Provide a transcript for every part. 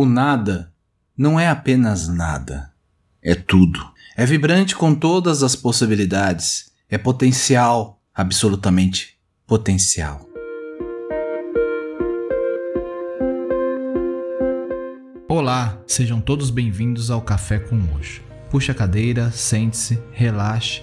O nada não é apenas nada, é tudo. É vibrante com todas as possibilidades, é potencial, absolutamente potencial. Olá, sejam todos bem-vindos ao Café com Hoje. Puxe a cadeira, sente-se, relaxe,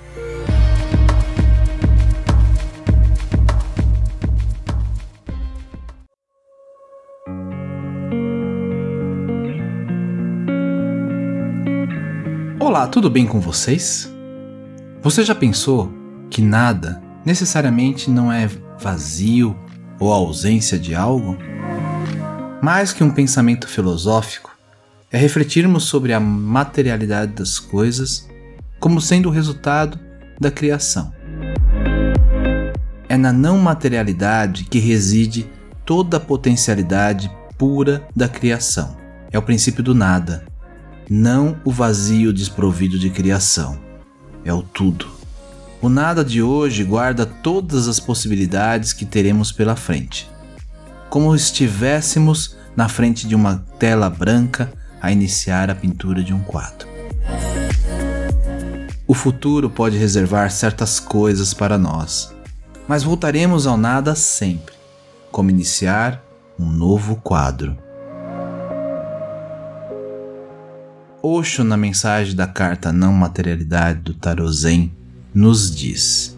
Olá, tudo bem com vocês? Você já pensou que nada necessariamente não é vazio ou ausência de algo? Mais que um pensamento filosófico, é refletirmos sobre a materialidade das coisas como sendo o resultado da criação. É na não materialidade que reside toda a potencialidade pura da criação. É o princípio do nada, não o vazio desprovido de criação. É o tudo. O nada de hoje guarda todas as possibilidades que teremos pela frente. Como estivéssemos na frente de uma tela branca a iniciar a pintura de um quadro. O futuro pode reservar certas coisas para nós, mas voltaremos ao nada sempre, como iniciar um novo quadro. Osho, na mensagem da carta Não Materialidade do Tarot Zen, nos diz: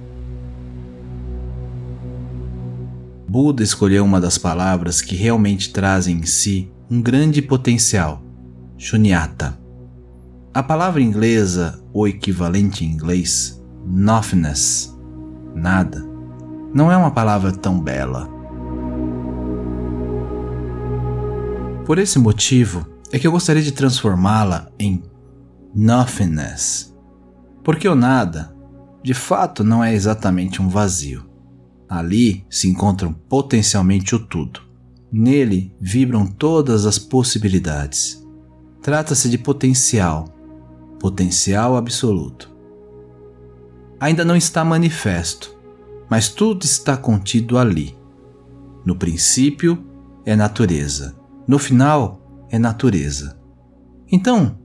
Buda escolheu uma das palavras que realmente trazem em si um grande potencial, shunyata. A palavra inglesa, ou equivalente em inglês, nothingness, nada, não é uma palavra tão bela. Por esse motivo, é que eu gostaria de transformá-la em nothingness. Porque o nada, de fato, não é exatamente um vazio. Ali se encontram potencialmente o tudo. Nele vibram todas as possibilidades. Trata-se de potencial, potencial absoluto. Ainda não está manifesto, mas tudo está contido ali. No princípio é natureza, no final é natureza. Então,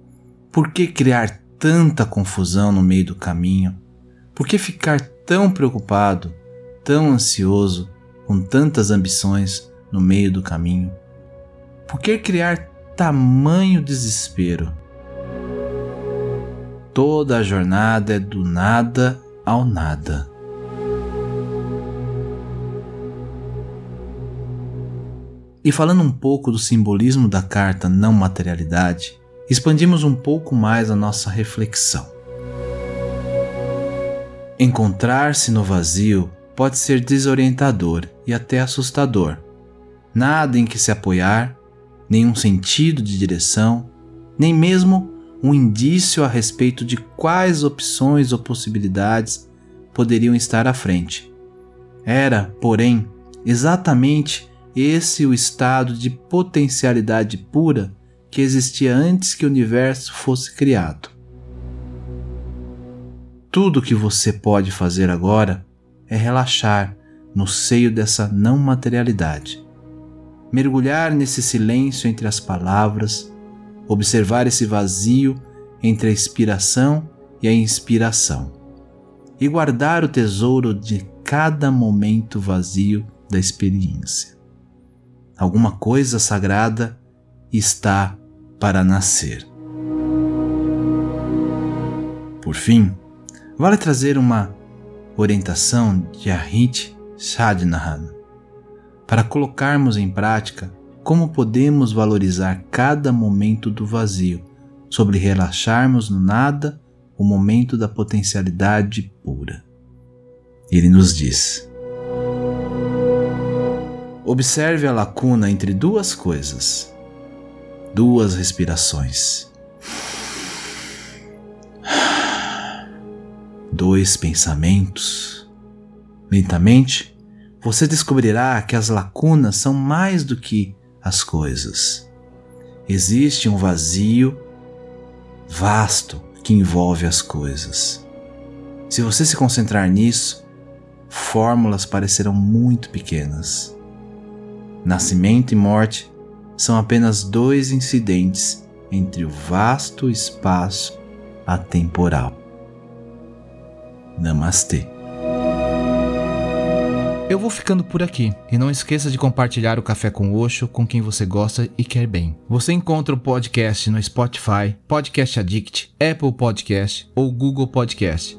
por que criar tanta confusão no meio do caminho? Por que ficar tão preocupado, tão ansioso, com tantas ambições no meio do caminho? Por que criar tamanho desespero? Toda a jornada é do nada ao nada. E falando um pouco do simbolismo da carta não materialidade, expandimos um pouco mais a nossa reflexão. Encontrar-se no vazio pode ser desorientador e até assustador. Nada em que se apoiar, nenhum sentido de direção, nem mesmo um indício a respeito de quais opções ou possibilidades poderiam estar à frente. Era, porém, exatamente esse o estado de potencialidade pura que existia antes que o universo fosse criado. Tudo o que você pode fazer agora é relaxar no seio dessa não materialidade. Mergulhar nesse silêncio entre as palavras, observar esse vazio entre a expiração e a inspiração, e guardar o tesouro de cada momento vazio da experiência alguma coisa sagrada está para nascer. Por fim, vale trazer uma orientação de Ahit Sadhanahan para colocarmos em prática como podemos valorizar cada momento do vazio, sobre relaxarmos no nada o momento da potencialidade pura. Ele nos diz: Observe a lacuna entre duas coisas, duas respirações, dois pensamentos. Lentamente, você descobrirá que as lacunas são mais do que as coisas. Existe um vazio vasto que envolve as coisas. Se você se concentrar nisso, fórmulas parecerão muito pequenas. Nascimento e morte são apenas dois incidentes entre o vasto espaço atemporal. Namastê. Eu vou ficando por aqui e não esqueça de compartilhar o Café com Oxo com quem você gosta e quer bem. Você encontra o podcast no Spotify, Podcast Addict, Apple Podcast ou Google Podcast.